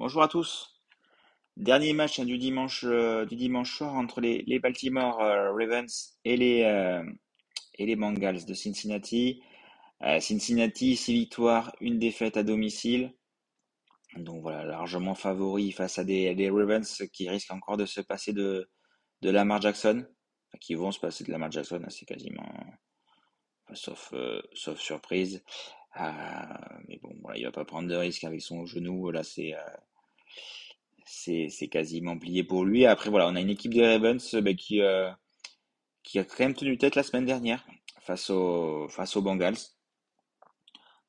Bonjour à tous. Dernier match hein, euh, du, dimanche, soir entre les, Baltimore euh, Ravens euh, et les, Bengals de Cincinnati. Cincinnati, 6 victoires, une défaite à domicile. Donc voilà, largement favori face à des, des Ravens qui risquent encore de se passer de, de Lamar Jackson. Qui vont se passer de Lamar Jackson, hein, c'est quasiment. Sauf, sauf surprise. Euh, mais bon, voilà, il va pas prendre de risque avec son genou. Là, c'est euh, c'est c'est quasiment plié pour lui. Après, voilà, on a une équipe des Ravens ben, qui, qui a quand même tenu tête la semaine dernière face aux, face aux Bengals.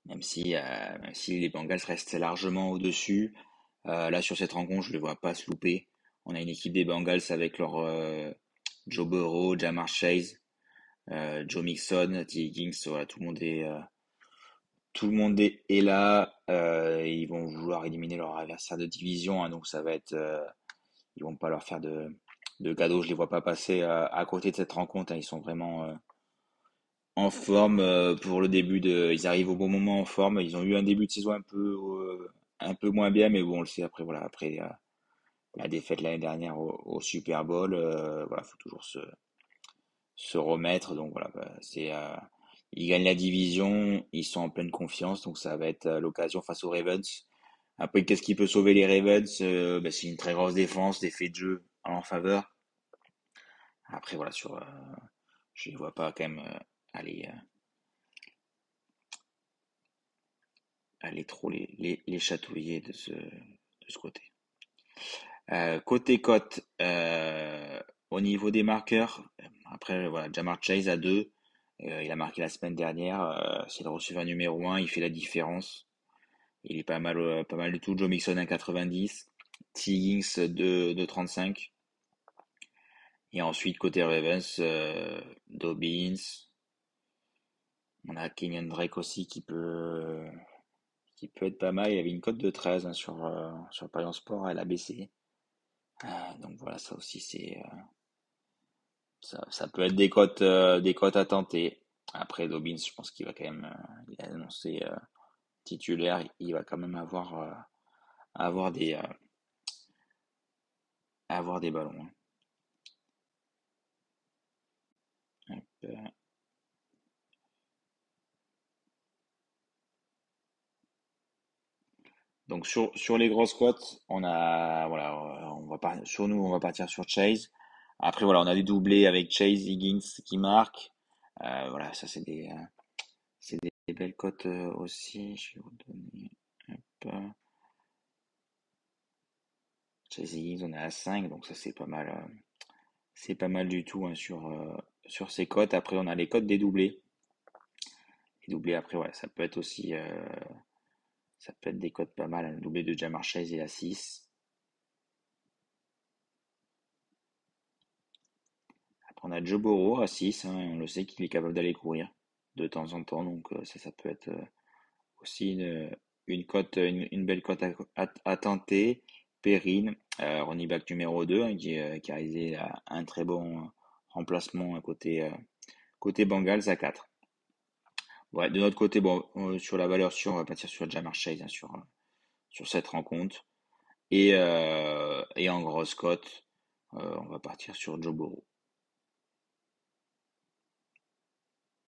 Même si, euh, même si les Bengals restent largement au-dessus. Euh, là, sur cette rencontre, je ne les vois pas se louper. On a une équipe des Bengals avec leur euh, Joe Burrow, Jamar Chase, Joe Mixon, T. Higgins. Voilà, tout le monde est, tout le monde est, là. Euh, ils vont vouloir éliminer leur adversaire de division. hein, donc, ça va être. euh, ils vont pas leur faire de, de cadeaux. Je les vois pas passer euh, à côté de cette rencontre. hein. Ils sont vraiment euh, en forme euh, pour le début de. Ils arrivent au bon moment en forme. Ils ont eu un début de saison un peu un peu moins bien, mais bon, on le sait après. Voilà, après la défaite l'année dernière au, Super Bowl, voilà, faut toujours se se remettre. Donc voilà, bah, c'est ils gagnent la division, ils sont en pleine confiance, donc ça va être euh, l'occasion face aux Ravens. Après, qu'est-ce qui peut sauver les Ravens? Euh, bah, c'est une très grosse défense, des faits de jeu en faveur. Après, voilà, sur, euh, je ne vois pas quand même euh, aller, euh, aller trop les, les, les chatouiller de ce, de ce côté. Euh, côté cote, au niveau des marqueurs, après, voilà, Jamar Chase à 2, il a marqué la semaine dernière, euh, c'est le receveur numéro un, il fait la différence. Il est pas mal, euh, pas mal du tout. Joe Mixon à 90, T. De, de 35. Et ensuite, côté Ravens, euh, Dobbins, on a Kenyon Drake aussi qui peut, être pas mal. Il avait une cote de 13 hein, sur, euh, sur Parion Sport, elle a baissé. Euh, donc voilà, ça aussi c'est, euh, ça, peut être des cotes, euh, des cotes à tenter. Après Dobbins, je pense qu'il va quand même, euh, il a annoncé euh, titulaire, il va quand même avoir, euh, avoir des, avoir des ballons. hein. Donc sur, sur les grosses cotes, on a voilà, on va pas, sur nous, on va partir sur Chase. Après voilà, on a des doublés avec Chase, Higgins qui marque. Euh, voilà, ça c'est des, euh, des, des belles cotes euh, aussi. Chase Higgins, on est à 5, donc ça c'est pas mal, euh, c'est pas mal du tout hein, sur sur ces cotes. Après on a les cotes des doublés. Les doublés après ouais, ça peut être aussi, ça peut être des cotes pas mal. hein. Le doublé de Jamar Chase est à 6. On a Joe à 6, hein, on le sait qu'il est capable d'aller courir de temps en temps, donc euh, ça, peut être euh, aussi une, cote, une, belle cote à, à- à tenter. Perrine, euh, back numéro 2, hein, qui, euh, qui a réalisé euh, un très bon remplacement à côté, côté Bengals à 4. Ouais, de notre côté, bon, sur la valeur sûre, on va partir sur Jamar Chase, hein, sur, cette rencontre. Et, en grosse cote, on va partir sur Joe.